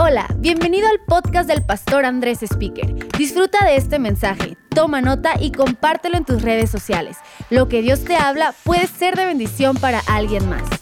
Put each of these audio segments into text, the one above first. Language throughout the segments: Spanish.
Hola, bienvenido al podcast del pastor Andrés Speaker. Disfruta de este mensaje, toma nota y compártelo en tus redes sociales. Lo que Dios te habla puede ser de bendición para alguien más.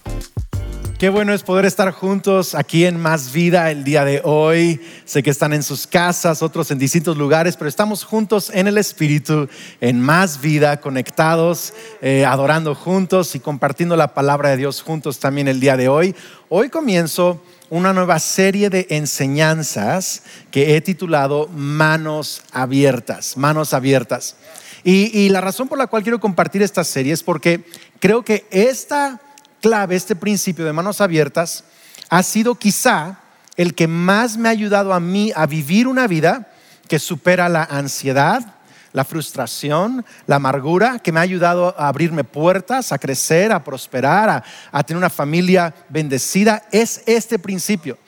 Qué bueno es poder estar juntos aquí en Más Vida el día de hoy. Sé que están en sus casas, otros en distintos lugares, pero estamos juntos en el Espíritu, en Más Vida, conectados, eh, adorando juntos y compartiendo la palabra de Dios juntos también el día de hoy. Hoy comienzo una nueva serie de enseñanzas que he titulado Manos Abiertas, Manos Abiertas. Y, la razón por la cual quiero compartir esta serie es porque creo que esta clave, este principio de manos abiertas, ha sido quizá el que más me ha ayudado a mí a vivir una vida que supera la ansiedad, la frustración, la amargura, que me ha ayudado a abrirme puertas, a crecer, a prosperar, a, tener una familia bendecida, es este principio.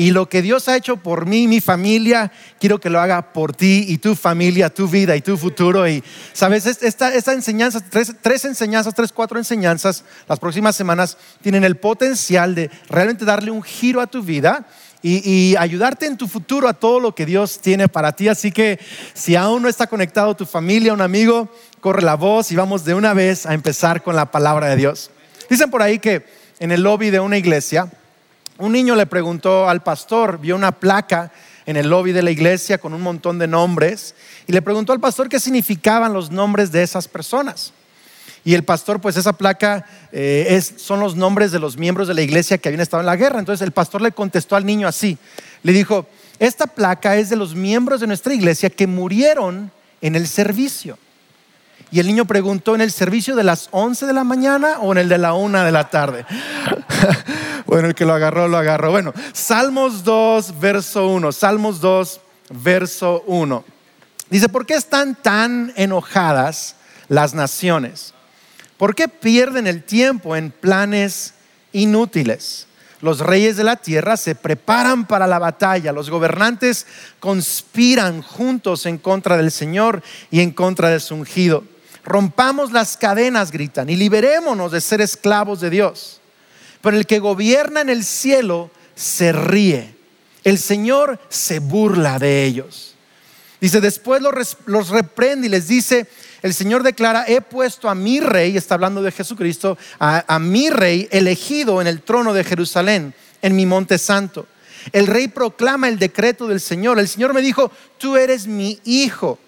Y lo que Dios ha hecho por mí y mi familia, quiero que lo haga por ti y tu familia, tu vida y tu futuro. Y sabes, esta, esta enseñanza, tres, tres, enseñanzas, tres, cuatro enseñanzas, las próximas semanas tienen el potencial de realmente darle un giro a tu vida y, ayudarte en tu futuro a todo lo que Dios tiene para ti. Así que si aún no está conectado tu familia, un amigo, corre la voz y vamos de una vez a empezar con la palabra de Dios. Dicen por ahí que en el lobby de una iglesia, un niño le preguntó al pastor, vio una placa en el lobby de la iglesia con un montón de nombres y le preguntó al pastor qué significaban los nombres de esas personas. Y el pastor, pues esa placa eh, son los nombres de los miembros de la iglesia que habían estado en la guerra. Entonces el pastor le contestó al niño así. Le dijo, esta placa es de los miembros de nuestra iglesia que murieron en el servicio. Y el niño preguntó, ¿en el servicio de las 11 de la mañana o en el de la 1 de la tarde? bueno, el que lo agarró, lo agarró. Bueno, Salmos 2, verso 1. Salmos 2, verso 1. Dice, ¿por qué están tan enojadas las naciones? ¿Por qué pierden el tiempo en planes inútiles? Los reyes de la tierra se preparan para la batalla, los gobernantes conspiran juntos en contra del Señor y en contra de su ungido. Rompamos las cadenas, gritan, y liberémonos de ser esclavos de Dios. Pero el que gobierna en el cielo se ríe. El Señor se burla de ellos. Dice, después los, reprende y les dice, el Señor declara, he puesto a mi rey, está hablando de Jesucristo, a, mi rey elegido en el trono de Jerusalén, en mi monte santo. El rey proclama el decreto del Señor. El Señor me dijo, tú eres mi hijo.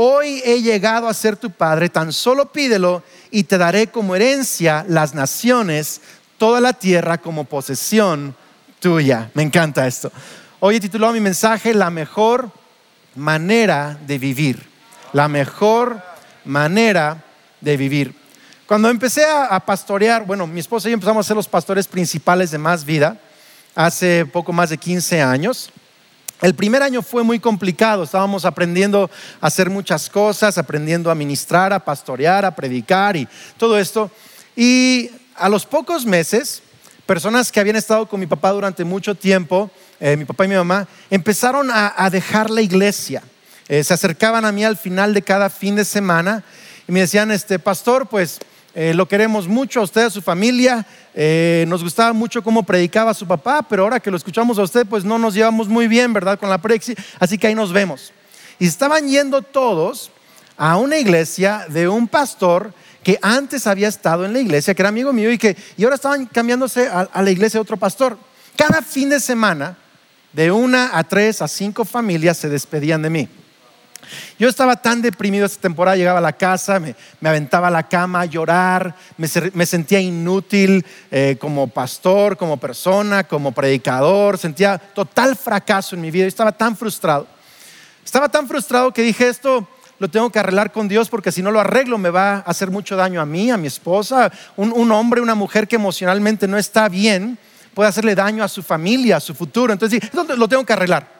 Hoy he llegado a ser tu padre, tan solo pídelo y te daré como herencia las naciones, toda la tierra como posesión tuya. Me encanta esto. Hoy he titulado mi mensaje La mejor manera de vivir. La mejor manera de vivir. Cuando empecé a, pastorear, bueno, mi esposa y yo empezamos a ser los pastores principales de Más Vida hace poco más de 15 años. El primer año fue muy complicado, estábamos aprendiendo a hacer muchas cosas, aprendiendo a ministrar, a pastorear, a predicar y todo esto. Y a los pocos meses, personas que habían estado con mi papá durante mucho tiempo, eh, mi papá y mi mamá, empezaron a dejar la iglesia. Eh, se acercaban a mí al final de cada fin de semana y me decían, este pastor, pues eh, lo queremos mucho a usted, a su familia, eh, nos gustaba mucho cómo predicaba su papá, pero ahora que lo escuchamos a usted, pues no nos llevamos muy bien, ¿verdad? Con la prexi, así que ahí nos vemos. Y estaban yendo todos a una iglesia de un pastor que antes había estado en la iglesia, que era amigo mío y que y ahora estaban cambiándose a, a la iglesia de otro pastor. Cada fin de semana, de una a tres a cinco familias se despedían de mí. Yo estaba tan deprimido esta temporada, llegaba a la casa, me, aventaba a la cama a llorar, me, sentía inútil eh, como pastor, como persona, como predicador, sentía total fracaso en mi vida, estaba tan frustrado. Estaba tan frustrado que dije esto lo tengo que arreglar con Dios porque si no lo arreglo me va a hacer mucho daño a mí, a mi esposa, un, un hombre, una mujer que emocionalmente no está bien, puede hacerle daño a su familia, a su futuro. Entonces lo tengo que arreglar.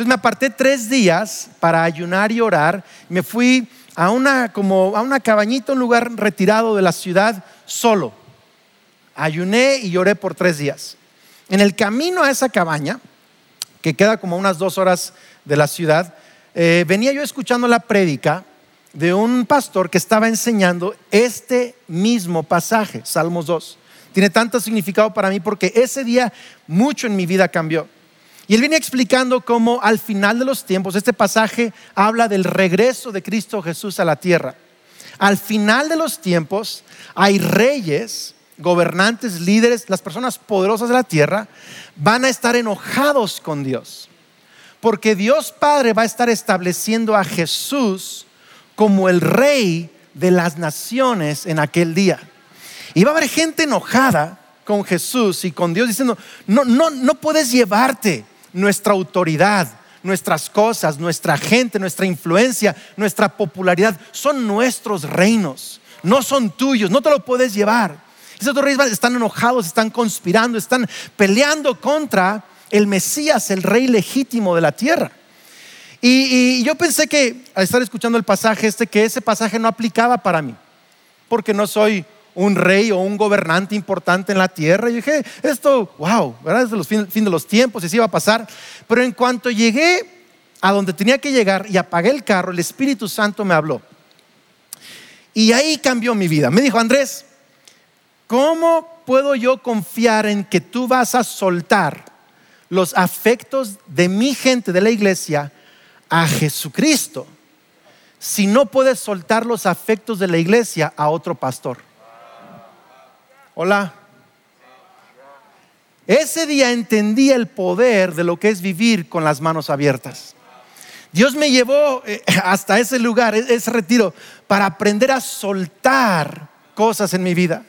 Entonces me aparté tres días para ayunar y orar. Me fui a una, como a una cabañita, un lugar retirado de la ciudad, solo. Ayuné y lloré por tres días. En el camino a esa cabaña, que queda como unas dos horas de la ciudad, eh, venía yo escuchando la prédica de un pastor que estaba enseñando este mismo pasaje, Salmos 2. Tiene tanto significado para mí porque ese día mucho en mi vida cambió. Y él viene explicando cómo al final de los tiempos, este pasaje habla del regreso de Cristo Jesús a la tierra. Al final de los tiempos hay reyes, gobernantes, líderes, las personas poderosas de la tierra, van a estar enojados con Dios. Porque Dios Padre va a estar estableciendo a Jesús como el rey de las naciones en aquel día. Y va a haber gente enojada con Jesús y con Dios diciendo, no, no, no puedes llevarte nuestra autoridad, nuestras cosas, nuestra gente, nuestra influencia, nuestra popularidad, son nuestros reinos, no son tuyos, no te lo puedes llevar. Esos dos reyes están enojados, están conspirando, están peleando contra el Mesías, el rey legítimo de la tierra. Y, yo pensé que al estar escuchando el pasaje este, que ese pasaje no aplicaba para mí, porque no soy un rey o un gobernante importante en la tierra. Y dije, esto, wow, ¿verdad? Es el fin, de los tiempos y así iba a pasar. Pero en cuanto llegué a donde tenía que llegar y apagué el carro, el Espíritu Santo me habló. Y ahí cambió mi vida. Me dijo, Andrés, ¿cómo puedo yo confiar en que tú vas a soltar los afectos de mi gente de la iglesia a Jesucristo si no puedes soltar los afectos de la iglesia a otro pastor? Hola. Ese día entendí el poder de lo que es vivir con las manos abiertas. Dios me llevó eh, hasta ese lugar, e-, ese retiro, para aprender a soltar cosas en mi vida.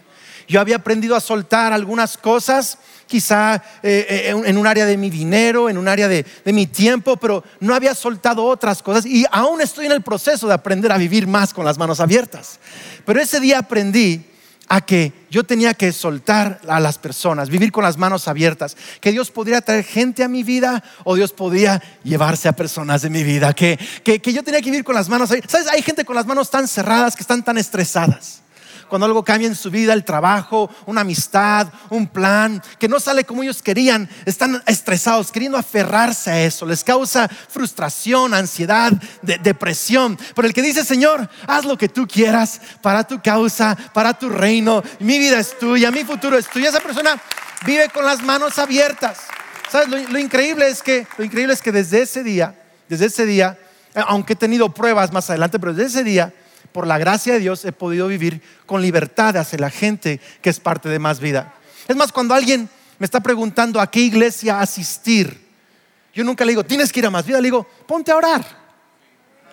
Yo había aprendido a soltar algunas cosas, quizá eh, eh, en un área de mi dinero, en un área de, de, mi tiempo, pero no había soltado otras cosas y aún estoy en el proceso de aprender a vivir más con las manos abiertas. Pero ese día aprendí a que yo tenía que soltar a las personas, vivir con las manos abiertas, que Dios podría traer gente a mi vida o Dios podría llevarse a personas de mi vida, que, que, que yo tenía que vivir con las manos abiertas. ¿Sabes? Hay gente con las manos tan cerradas que están tan estresadas cuando algo cambia en su vida, el trabajo, una amistad, un plan, que no sale como ellos querían, están estresados, queriendo aferrarse a eso, les causa frustración, ansiedad, depresión. Pero el que dice, Señor, haz lo que tú quieras para tu causa, para tu reino, mi vida es tuya, mi futuro es tuyo. Esa persona vive con las manos abiertas. ¿Sabes? Lo, increíble es que, lo increíble es que desde ese día, desde ese día, eh, aunque he tenido pruebas más adelante, pero desde ese día por la gracia de Dios, he podido vivir con libertad hacia la gente que es parte de más vida. Es más, cuando alguien me está preguntando a qué iglesia asistir, yo nunca le digo, tienes que ir a más vida, le digo, ponte a orar.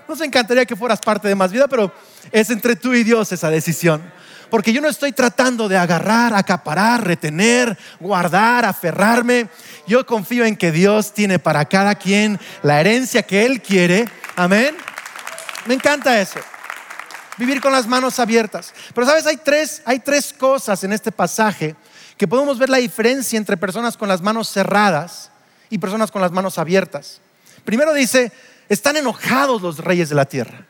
Nos encantaría que fueras parte de más vida, pero es entre tú y Dios esa decisión. Porque yo no estoy tratando de agarrar, acaparar, retener, guardar, aferrarme. Yo confío en que Dios tiene para cada quien la herencia que Él quiere. Amén. Me encanta eso vivir con las manos abiertas. Pero sabes, hay tres, hay tres cosas en este pasaje que podemos ver la diferencia entre personas con las manos cerradas y personas con las manos abiertas. Primero dice, están enojados los reyes de la tierra,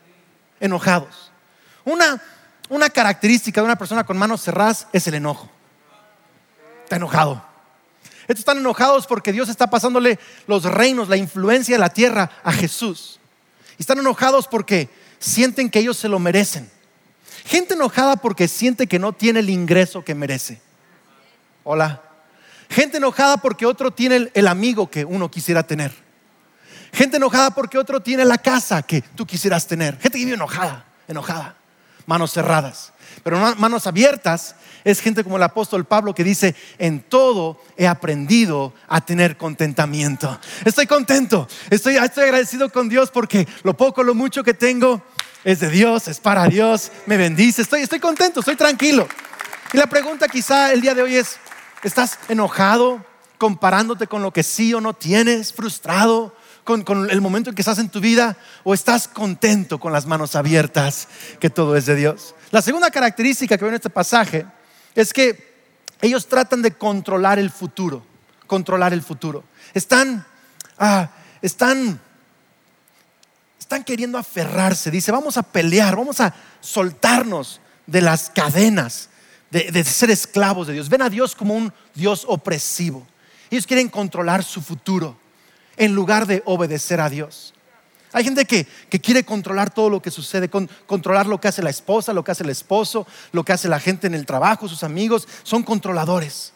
enojados. Una, una característica de una persona con manos cerradas es el enojo. Está enojado. Estos están enojados porque Dios está pasándole los reinos, la influencia de la tierra a Jesús. Y están enojados porque sienten que ellos se lo merecen. Gente enojada porque siente que no tiene el ingreso que merece. Hola. Gente enojada porque otro tiene el, amigo que uno quisiera tener. Gente enojada porque otro tiene la casa que tú quisieras tener. Gente que vive enojada, enojada. Manos cerradas. Pero manos abiertas es gente como el apóstol Pablo que dice, en todo he aprendido a tener contentamiento. Estoy contento, estoy, estoy agradecido con Dios porque lo poco, lo mucho que tengo es de Dios, es para Dios, me bendice, estoy, estoy contento, estoy tranquilo. Y la pregunta quizá el día de hoy es, ¿estás enojado comparándote con lo que sí o no tienes, frustrado? Con, el momento en que estás en tu vida o estás contento con las manos abiertas que todo es de Dios. La segunda característica que veo en este pasaje es que ellos tratan de controlar el futuro, controlar el futuro. Están, ah, están, están queriendo aferrarse. Dice, vamos a pelear, vamos a soltarnos de las cadenas de, de ser esclavos de Dios. Ven a Dios como un Dios opresivo. Ellos quieren controlar su futuro en lugar de obedecer a Dios. Hay gente que, quiere controlar todo lo que sucede, controlar lo que hace la esposa, lo que hace el esposo, lo que hace la gente en el trabajo, sus amigos. Son controladores.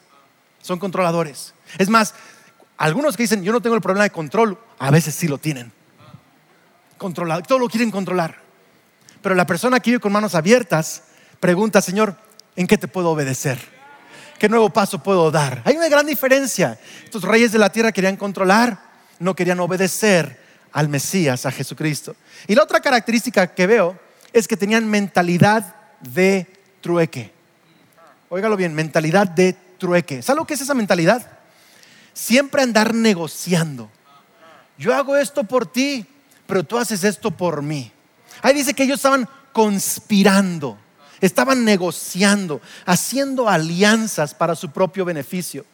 Son controladores. Es más, Algunos que dicen, yo no tengo el problema de control, a veces sí lo tienen. Controlado, todo lo quieren controlar. Pero la persona que vive con manos abiertas pregunta, Señor, ¿en qué te puedo obedecer? ¿Qué nuevo paso puedo dar? Hay una gran diferencia. Estos reyes de la tierra querían controlar, no querían obedecer al Mesías, a Jesucristo. Y la otra característica que veo es que tenían mentalidad de trueque. Óigalo bien, mentalidad de trueque. ¿Sabe lo que es esa mentalidad? Siempre andar negociando. Yo hago esto por ti, pero tú haces esto por mí. Ahí dice que ellos estaban conspirando, estaban negociando, haciendo alianzas para su propio beneficio.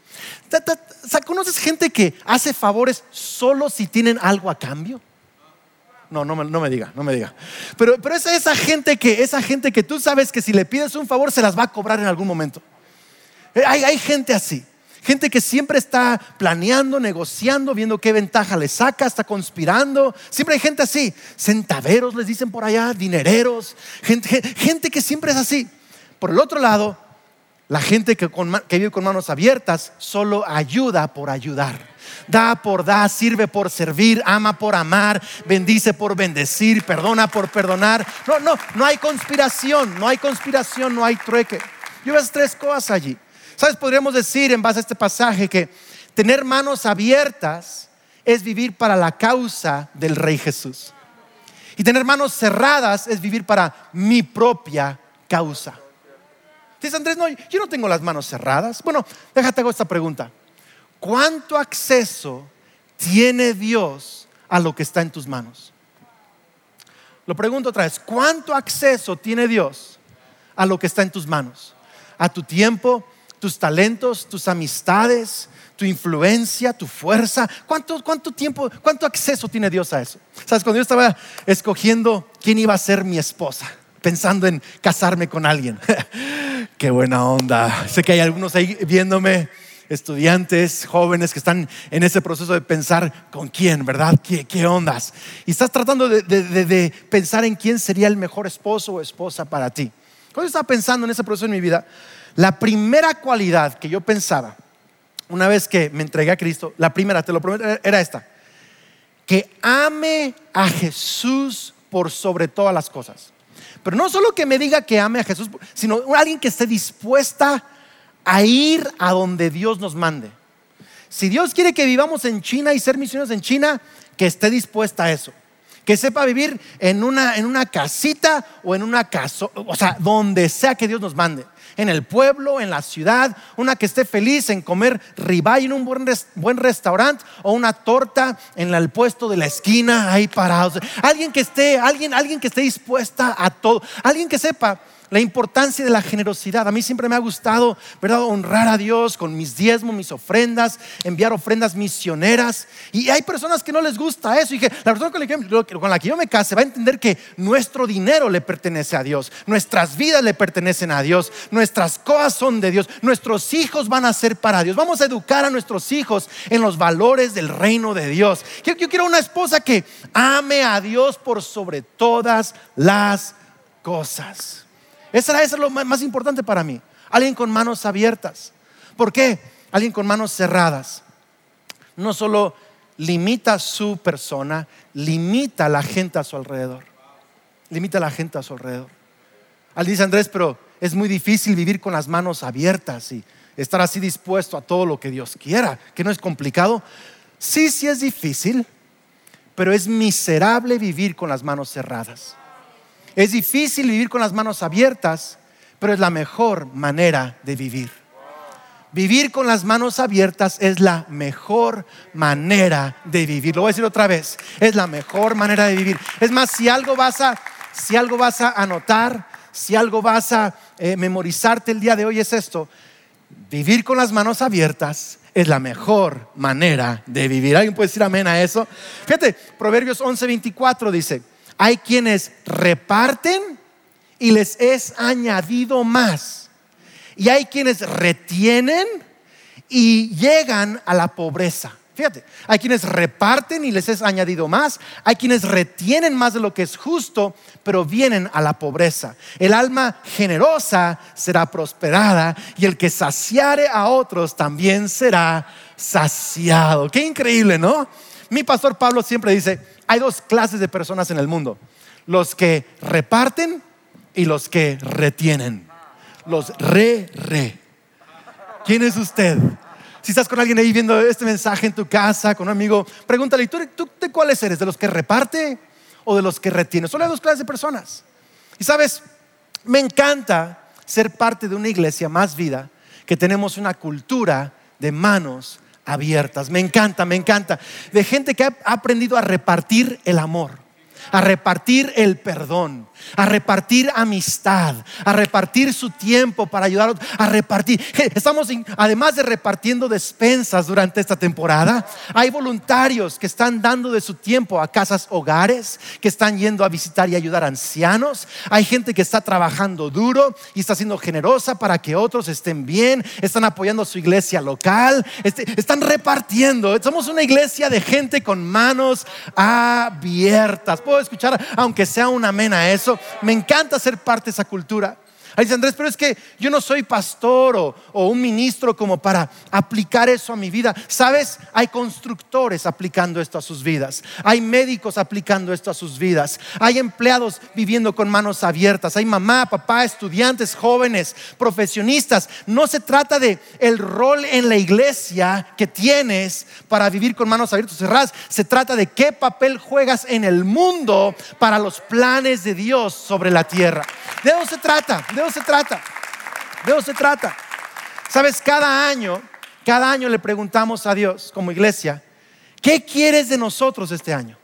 ¿Conoces gente que hace favores solo si tienen algo a cambio? No, no, me diga, no me diga. Pero, pero es esa gente que, esa gente que tú sabes que si le pides un favor se las va a cobrar en algún momento. Eh, hay, gente así. Gente que siempre está planeando, negociando, viendo qué ventaja le saca, está conspirando. Siempre hay gente así. Centaveros les dicen por allá, dinereros. Gente, gente que siempre es así. Por el otro lado, la gente que, vive con manos abiertas solo ayuda por ayudar. Da por dar, sirve por servir, ama por amar, bendice por bendecir, perdona por perdonar. No, no, no hay conspiración, no hay conspiración, no hay trueque. Yo veo tres cosas allí. ¿Sabes? Podríamos decir en base a este pasaje que tener manos abiertas es vivir para la causa del Rey Jesús. Y tener manos cerradas es vivir para mi propia causa. Dice Andrés, no, yo no tengo las manos cerradas. Bueno, déjate hago esta pregunta. ¿Cuánto acceso tiene Dios a lo que está en tus manos? Lo pregunto otra vez, ¿cuánto acceso tiene Dios a lo que está en tus manos? A tu tiempo, tus talentos, tus amistades, tu influencia, tu fuerza. ¿Cuánto, cuánto tiempo, cuánto acceso tiene Dios a eso? Sabes, cuando yo estaba escogiendo quién iba a ser mi esposa, pensando en casarme con alguien. Qué buena onda. Sé que hay algunos ahí viéndome, estudiantes, jóvenes que están en ese proceso de pensar con quién, ¿verdad? ¿Qué, ondas? Y estás tratando de, de, pensar en quién sería el mejor esposo o esposa para ti. Cuando yo estaba pensando en ese proceso en mi vida, la primera cualidad que yo pensaba, una vez que me entregué a Cristo, la primera, te lo prometo, era esta. Que ame a Jesús por sobre todas las cosas. Pero no solo que me diga que ame a Jesús, sino alguien que esté dispuesta a ir a donde Dios nos mande. Si Dios quiere que vivamos en China y ser misioneros en China, que esté dispuesta a eso. Que sepa vivir en una, en una casita o en una casa, o sea, donde sea que Dios nos mande en el pueblo, en la ciudad, una que esté feliz en comer ribeye en un buen, buen restaurante o una torta en el puesto de la esquina ahí parados. Alguien que esté, alguien, alguien que esté dispuesta a todo, alguien que sepa la importancia de la generosidad. A mí siempre me ha gustado, ¿verdad? Honrar a Dios con mis diezmos, mis ofrendas, enviar ofrendas misioneras. Y hay personas que no les gusta eso. Y que la persona con la, que, yo me case va a entender que nuestro dinero le pertenece a Dios, nuestras vidas le pertenecen a Dios, nuestras cosas son de Dios, nuestros hijos van a ser para Dios. Vamos a educar a nuestros hijos en los valores del reino de Dios. Yo quiero una esposa que ame a Dios por sobre todas las cosas. Eso es lo más importante para mí. Alguien con manos abiertas. ¿Por qué? Alguien con manos cerradas. No solo limita su persona, limita a la gente a su alrededor. Limita a la gente a su alrededor. Al dice Andrés, pero es muy difícil vivir con las manos abiertas y estar así dispuesto a todo lo que Dios quiera, que no es complicado. Sí, sí es difícil, pero es miserable vivir con las manos cerradas. Es difícil vivir con las manos abiertas, pero es la mejor manera de vivir. Vivir con las manos abiertas es la mejor manera de vivir. Lo voy a decir otra vez. Es la mejor manera de vivir. Es más, si algo vas a, si algo vas a anotar, si algo vas a eh, memorizarte el día de hoy es esto. Vivir con las manos abiertas es la mejor manera de vivir. ¿Alguien puede decir amén a eso? Fíjate, Proverbios 11:24 dice, hay quienes reparten y les es añadido más. Y hay quienes retienen y llegan a la pobreza. Fíjate, hay quienes reparten y les es añadido más, hay quienes retienen más de lo que es justo, pero vienen a la pobreza. El alma generosa será prosperada y el que saciare a otros también será saciado. Qué increíble, ¿no? Mi pastor Pablo siempre dice, hay dos clases de personas en el mundo, los que reparten y los que retienen. Los re, re. ¿Quién es usted? Si estás con alguien ahí viendo este mensaje en tu casa, con un amigo, pregúntale, ¿tú, tú de cuáles eres? ¿De los que reparte o de los que retiene? Solo hay dos clases de personas. Y sabes, me encanta ser parte de una iglesia más vida que tenemos una cultura de manos abiertas. Me encanta, me encanta. De gente que ha aprendido a repartir el amor a repartir el perdón, a repartir amistad, a repartir su tiempo para ayudar a repartir. Estamos, además de repartiendo despensas durante esta temporada, hay voluntarios que están dando de su tiempo a casas hogares, que están yendo a visitar y ayudar a ancianos. Hay gente que está trabajando duro y está siendo generosa para que otros estén bien, están apoyando a su iglesia local, este, están repartiendo. Somos una iglesia de gente con manos abiertas escuchar, aunque sea una amén a eso. Me encanta ser parte de esa cultura. Ahí dice Andrés, pero es que yo no soy pastor o, o, un ministro como para aplicar eso a mi vida. Sabes, hay constructores aplicando esto a sus vidas. Hay médicos aplicando esto a sus vidas. Hay empleados viviendo con manos abiertas. Hay mamá, papá, estudiantes, jóvenes, profesionistas. No se trata de el rol en la iglesia que tienes para vivir con manos abiertas cerradas. Se trata de qué papel juegas en el mundo para los planes de Dios sobre la tierra. De eso se trata se trata. De eso se trata. Sabes, cada año, cada año le preguntamos a Dios como iglesia, ¿qué quieres de nosotros este año?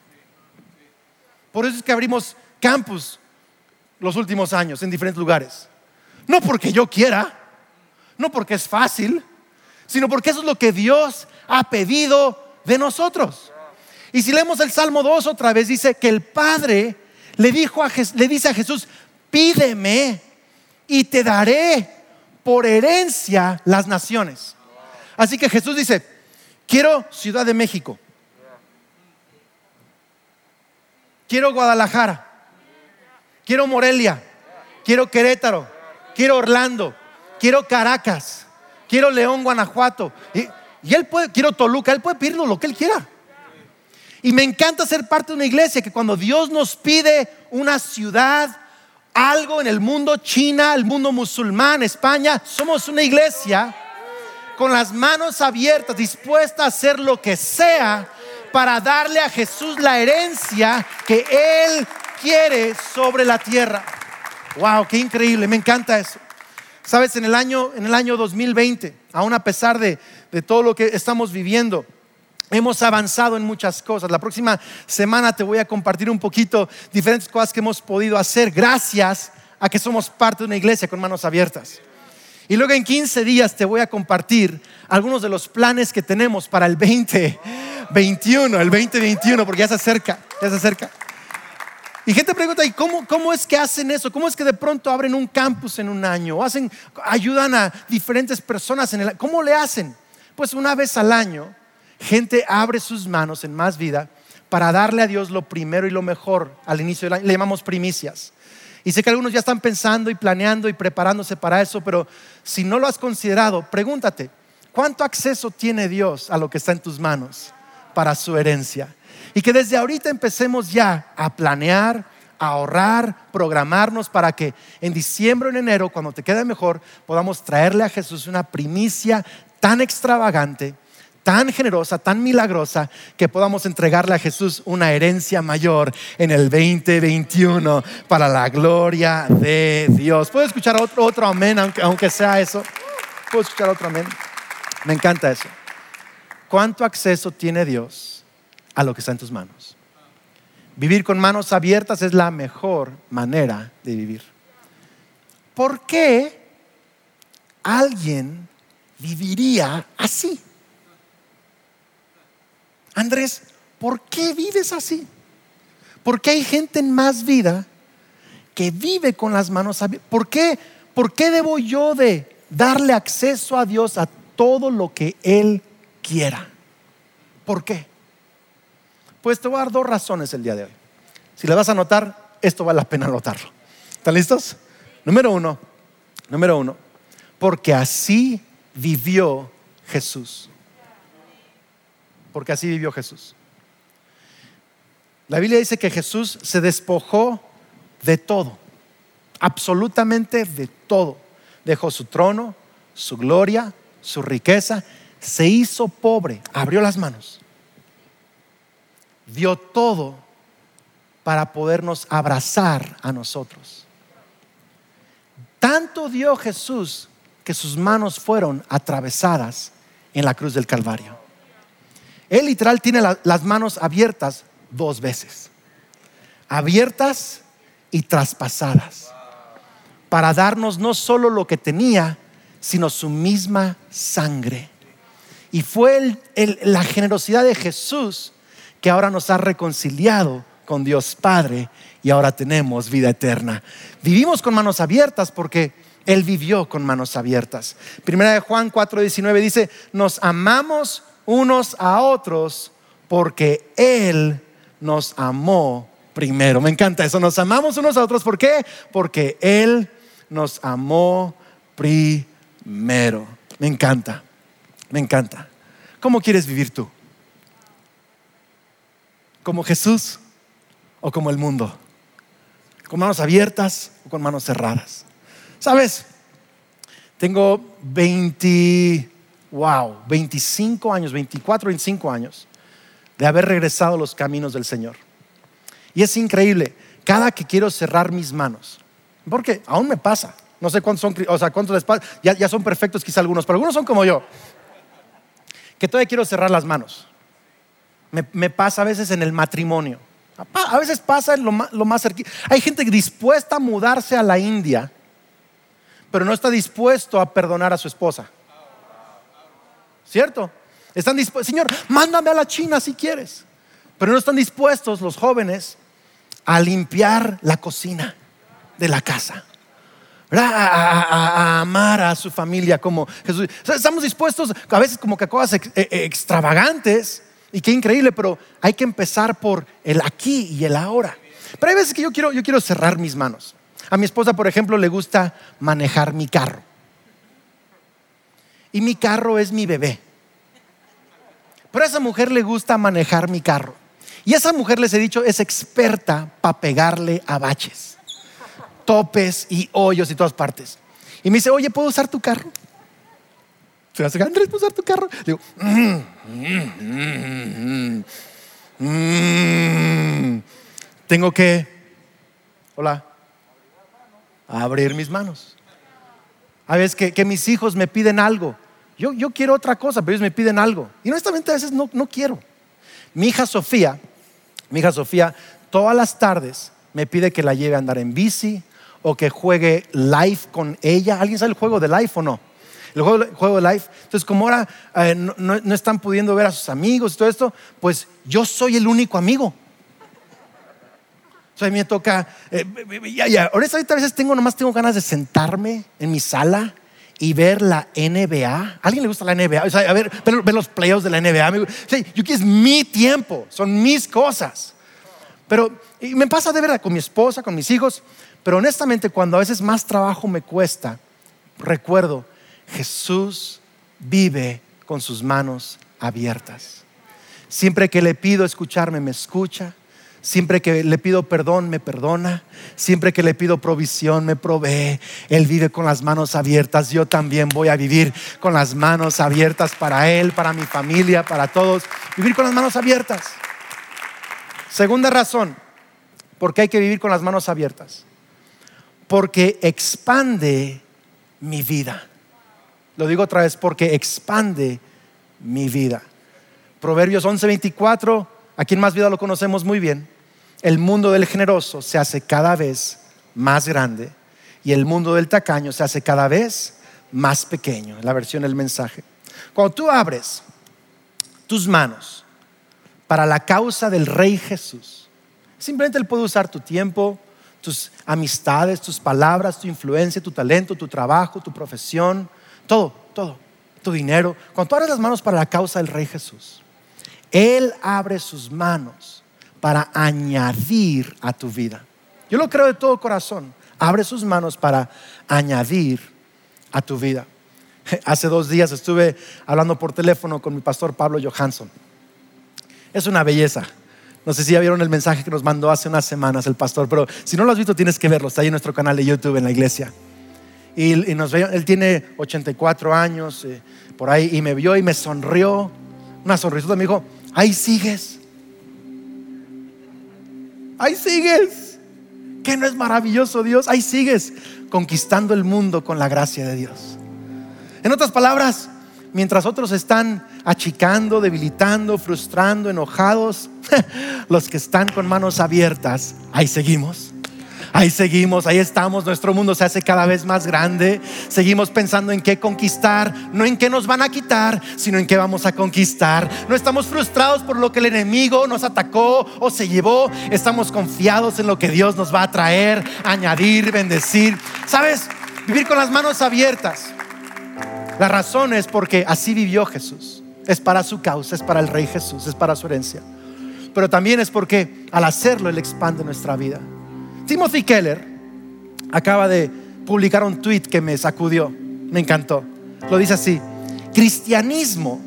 Por eso es que abrimos campus los últimos años en diferentes lugares. No porque yo quiera, no porque es fácil, sino porque eso es lo que Dios ha pedido de nosotros. Y si leemos el Salmo 2 otra vez, dice que el Padre le, dijo a, le dice a Jesús, pídeme y te daré por herencia las naciones. Así que Jesús dice, quiero Ciudad de México, quiero Guadalajara, quiero Morelia, quiero Querétaro, quiero Orlando, quiero Caracas, quiero León, Guanajuato. Y, él puede, quiero Toluca, él puede pedirlo lo que él quiera. Y me encanta ser parte de una iglesia que cuando Dios nos pide una ciudad, algo en el mundo China, el mundo musulmán, España. Somos una iglesia con las manos abiertas, dispuesta a hacer lo que sea para darle a Jesús la herencia que Él quiere sobre la tierra. Wow, qué increíble, me encanta eso. Sabes, en el año, en el año 2020, aún a pesar de, de todo lo que estamos viviendo, Hemos avanzado en muchas cosas. La próxima semana te voy a compartir un poquito diferentes cosas que hemos podido hacer gracias a que somos parte de una iglesia con manos abiertas. Y luego en 15 días te voy a compartir algunos de los planes que tenemos para el 2021, el 2021, porque ya se acerca, ya se acerca. Y gente pregunta, ¿y cómo, cómo es que hacen eso? ¿Cómo es que de pronto abren un campus en un año? hacen, ayudan a diferentes personas en el ¿Cómo le hacen? Pues una vez al año gente abre sus manos en más vida para darle a Dios lo primero y lo mejor al inicio del año. Le llamamos primicias. Y sé que algunos ya están pensando y planeando y preparándose para eso, pero si no lo has considerado, pregúntate, ¿cuánto acceso tiene Dios a lo que está en tus manos para su herencia? Y que desde ahorita empecemos ya a planear, a ahorrar, programarnos para que en diciembre o en enero, cuando te quede mejor, podamos traerle a Jesús una primicia tan extravagante tan generosa, tan milagrosa, que podamos entregarle a Jesús una herencia mayor en el 2021 para la gloria de Dios. ¿Puedo escuchar otro, amén, aunque, aunque sea eso? ¿Puedo escuchar otro amén? Me encanta eso. ¿Cuánto acceso tiene Dios a lo que está en tus manos? Vivir con manos abiertas es la mejor manera de vivir. ¿Por qué alguien viviría así? Andrés, ¿por qué vives así? Porque hay gente en más vida que vive con las manos abiertas. ¿Por qué? ¿Por qué debo yo de darle acceso a Dios a todo lo que Él quiera? ¿Por qué? Pues te voy a dar dos razones el día de hoy. Si le vas a anotar, esto vale la pena anotarlo. ¿Están listos? Número uno, número uno, porque así vivió Jesús. Porque así vivió Jesús. La Biblia dice que Jesús se despojó de todo, absolutamente de todo. Dejó su trono, su gloria, su riqueza, se hizo pobre, abrió las manos, dio todo para podernos abrazar a nosotros. Tanto dio Jesús que sus manos fueron atravesadas en la cruz del Calvario. Él literal tiene las manos abiertas dos veces. Abiertas y traspasadas. Para darnos no solo lo que tenía, sino su misma sangre. Y fue la generosidad de Jesús que ahora nos ha reconciliado con Dios Padre y ahora tenemos vida eterna. Vivimos con manos abiertas porque Él vivió con manos abiertas. Primera de Juan 4:19 dice, nos amamos unos a otros porque Él nos amó primero. Me encanta eso, nos amamos unos a otros. ¿Por qué? Porque Él nos amó primero. Me encanta, me encanta. ¿Cómo quieres vivir tú? ¿Como Jesús o como el mundo? ¿Con manos abiertas o con manos cerradas? ¿Sabes? Tengo 20, wow, 25 años, 24, 25 años de haber regresado a los caminos del Señor. Y es increíble, cada que quiero cerrar mis manos, porque aún me pasa, no sé cuántos son, o sea, cuántos les pasa, ya, son perfectos quizá algunos, pero algunos son como yo, que todavía quiero cerrar las manos. Me, pasa a veces en el matrimonio, a veces pasa en lo más, lo más cerquita. Hay gente dispuesta a mudarse a la India, pero no está dispuesto a perdonar a su esposa. ¿Cierto? Están dispuestos, Señor, mándame a la China si quieres. Pero no están dispuestos los jóvenes a limpiar la cocina de la casa. A, amar a su familia como Jesús. estamos dispuestos a veces como que a cosas e, extravagantes y qué increíble, pero hay que empezar por el aquí y el ahora. Pero hay veces que yo quiero, yo quiero cerrar mis manos. A mi esposa, por ejemplo, le gusta manejar mi carro. Y mi carro es mi bebé. Pero a esa mujer le gusta manejar mi carro. Y esa mujer, les he dicho, es experta para pegarle a baches, topes y hoyos y todas partes. Y me dice, oye, ¿puedo usar tu carro? Se hace, Andrés, ¿puedo usar tu carro? Digo, mm, mm, mm, tengo que, hola, abrir mis manos. A veces que mis hijos me piden algo yo, quiero otra cosa, pero ellos me piden algo. Y honestamente a veces no, no quiero. Mi hija Sofía, mi hija Sofía, todas las tardes me pide que la lleve a andar en bici o que juegue live con ella. ¿Alguien sabe el juego de live o no? El juego, de live. Entonces, como ahora eh, no, están pudiendo ver a sus amigos y todo esto, pues yo soy el único amigo. Sea, a mí me toca, eh, ya, ya, honestamente a veces tengo, nomás tengo ganas de sentarme en mi sala y ver la NBA. ¿A alguien le gusta la NBA? A ver, ver, los playoffs de la NBA. O sea, yo es mi tiempo, son mis cosas. Pero me pasa de verdad con mi esposa, con mis hijos. Pero honestamente, cuando a veces más trabajo me cuesta, recuerdo, Jesús vive con sus manos abiertas. Siempre que le pido escucharme, me escucha. Siempre que le pido perdón, me perdona. Siempre que le pido provisión, me provee. Él vive con las manos abiertas. Yo también voy a vivir con las manos abiertas para Él, para mi familia, para todos. Vivir con las manos abiertas. Segunda razón, ¿por qué hay que vivir con las manos abiertas? Porque expande mi vida. Lo digo otra vez, porque expande mi vida. Proverbios 11:24, aquí en Más Vida lo conocemos muy bien el mundo del generoso se hace cada vez más grande y el mundo del tacaño se hace cada vez más pequeño, la versión del mensaje. Cuando tú abres tus manos para la causa del Rey Jesús, simplemente Él puede usar tu tiempo, tus amistades, tus palabras, tu influencia, tu talento, tu trabajo, tu profesión, todo, todo, tu dinero. Cuando tú abres las manos para la causa del Rey Jesús, Él abre sus manos para añadir a tu vida. Yo lo creo de todo corazón. Abre sus manos para añadir a tu vida. Hace dos días estuve hablando por teléfono con mi pastor Pablo Johansson. Es una belleza. No sé si ya vieron el mensaje que nos mandó hace unas semanas el pastor, pero si no lo has visto tienes que verlo. Está ahí en nuestro canal de YouTube en la iglesia. Y, nos ve, él tiene 84 años, eh, por ahí, y me vio y me sonrió. Una sonrisita me dijo, ahí sigues. Ahí sigues. Que no es maravilloso Dios. Ahí sigues conquistando el mundo con la gracia de Dios. En otras palabras, mientras otros están achicando, debilitando, frustrando, enojados, los que están con manos abiertas, ahí seguimos. Ahí seguimos, ahí estamos, nuestro mundo se hace cada vez más grande, seguimos pensando en qué conquistar, no en qué nos van a quitar, sino en qué vamos a conquistar. No estamos frustrados por lo que el enemigo nos atacó o se llevó, estamos confiados en lo que Dios nos va a traer, añadir, bendecir. ¿Sabes? Vivir con las manos abiertas. La razón es porque así vivió Jesús. Es para su causa, es para el Rey Jesús, es para su herencia. Pero también es porque al hacerlo Él expande nuestra vida. Timothy Keller acaba de publicar un tweet que me sacudió, me encantó. Lo dice así, cristianismo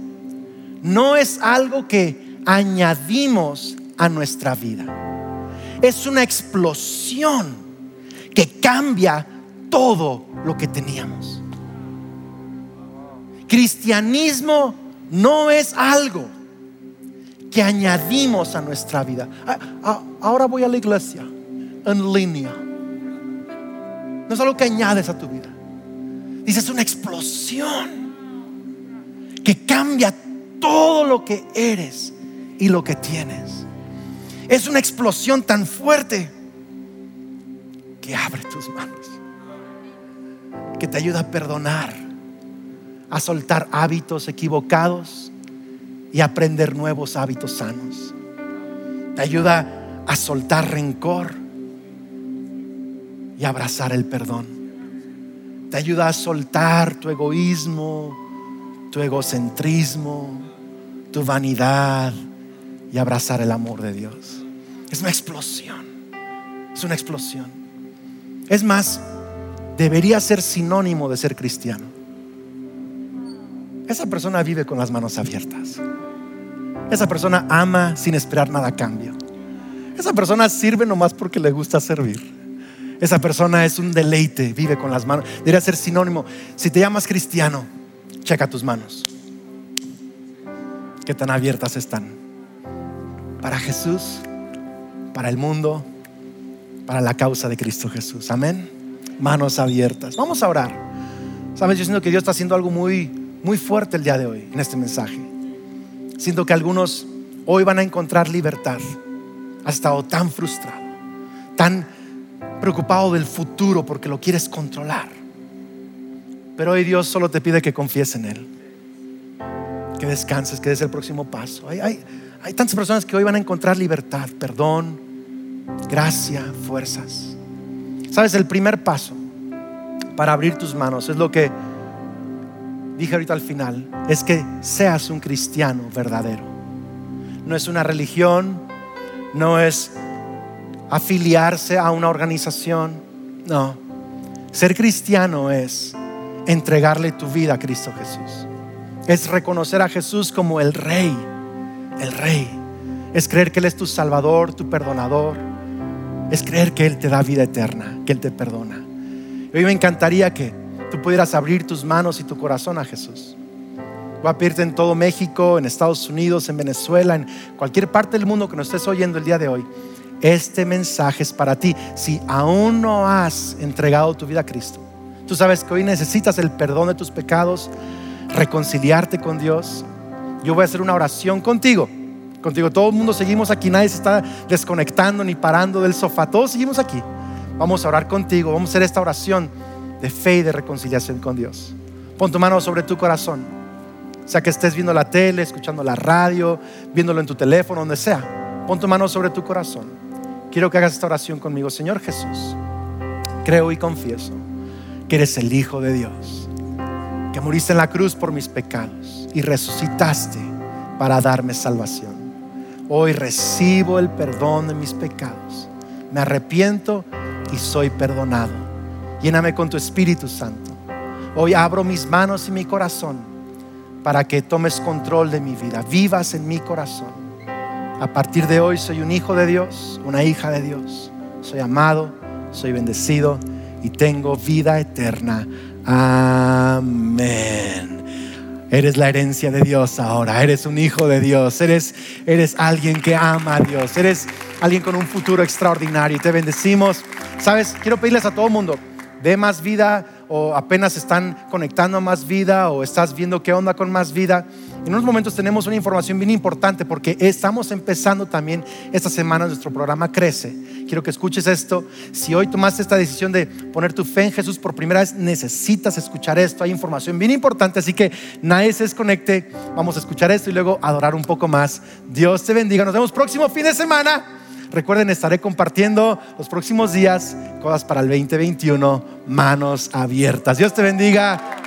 no es algo que añadimos a nuestra vida. Es una explosión que cambia todo lo que teníamos. Cristianismo no es algo que añadimos a nuestra vida. Ah, ah, ahora voy a la iglesia línea. No es algo que añades a tu vida. Dice, es una explosión que cambia todo lo que eres y lo que tienes. Es una explosión tan fuerte que abre tus manos, que te ayuda a perdonar, a soltar hábitos equivocados y aprender nuevos hábitos sanos. Te ayuda a soltar rencor y abrazar el perdón. Te ayuda a soltar tu egoísmo, tu egocentrismo, tu vanidad y abrazar el amor de Dios. Es una explosión. Es una explosión. Es más, debería ser sinónimo de ser cristiano. Esa persona vive con las manos abiertas. Esa persona ama sin esperar nada a cambio. Esa persona sirve nomás porque le gusta servir. Esa persona es un deleite, vive con las manos. Debería ser sinónimo. Si te llamas cristiano, checa tus manos. ¿Qué tan abiertas están? Para Jesús, para el mundo, para la causa de Cristo Jesús. Amén. Manos abiertas. Vamos a orar. Sabes, yo siento que Dios está haciendo algo muy, muy fuerte el día de hoy en este mensaje. Siento que algunos hoy van a encontrar libertad. Has estado tan frustrado, tan preocupado del futuro porque lo quieres controlar. Pero hoy Dios solo te pide que confíes en Él, que descanses, que des el próximo paso. Hay, hay, hay tantas personas que hoy van a encontrar libertad, perdón, gracia, fuerzas. Sabes, el primer paso para abrir tus manos es lo que dije ahorita al final, es que seas un cristiano verdadero. No es una religión, no es afiliarse a una organización. No. Ser cristiano es entregarle tu vida a Cristo Jesús. Es reconocer a Jesús como el Rey, el Rey. Es creer que Él es tu Salvador, tu perdonador. Es creer que Él te da vida eterna, que Él te perdona. Hoy me encantaría que tú pudieras abrir tus manos y tu corazón a Jesús. Voy a pedirte en todo México, en Estados Unidos, en Venezuela, en cualquier parte del mundo que nos estés oyendo el día de hoy este mensaje es para ti. Si aún no has entregado tu vida a Cristo, tú sabes que hoy necesitas el perdón de tus pecados, reconciliarte con Dios. Yo voy a hacer una oración contigo. Contigo, todo el mundo seguimos aquí, nadie se está desconectando ni parando del sofá, todos seguimos aquí. Vamos a orar contigo, vamos a hacer esta oración de fe y de reconciliación con Dios. Pon tu mano sobre tu corazón, sea que estés viendo la tele, escuchando la radio, viéndolo en tu teléfono, donde sea. Pon tu mano sobre tu corazón. Quiero que hagas esta oración conmigo. Señor Jesús, creo y confieso que eres el Hijo de Dios, que moriste en la cruz por mis pecados y resucitaste para darme salvación. Hoy recibo el perdón de mis pecados. Me arrepiento y soy perdonado. Lléname con tu Espíritu Santo. Hoy abro mis manos y mi corazón para que tomes control de mi vida. Vivas en mi corazón A partir de hoy soy un hijo de Dios, una hija de Dios. Soy amado, soy bendecido y tengo vida eterna. Amén. Eres la herencia de Dios ahora, eres un hijo de Dios, eres, eres alguien que ama a Dios, eres alguien con un futuro extraordinario y te bendecimos. Sabes, quiero pedirles a todo el mundo, de más vida o apenas están conectando a más vida o estás viendo qué onda con más vida. En unos momentos tenemos una información bien importante porque estamos empezando también esta semana nuestro programa Crece. Quiero que escuches esto. Si hoy tomaste esta decisión de poner tu fe en Jesús por primera vez, necesitas escuchar esto. Hay información bien importante, así que nadie se desconecte. Vamos a escuchar esto y luego adorar un poco más. Dios te bendiga. Nos vemos próximo fin de semana. Recuerden, estaré compartiendo los próximos días cosas para el 2021, manos abiertas. Dios te bendiga.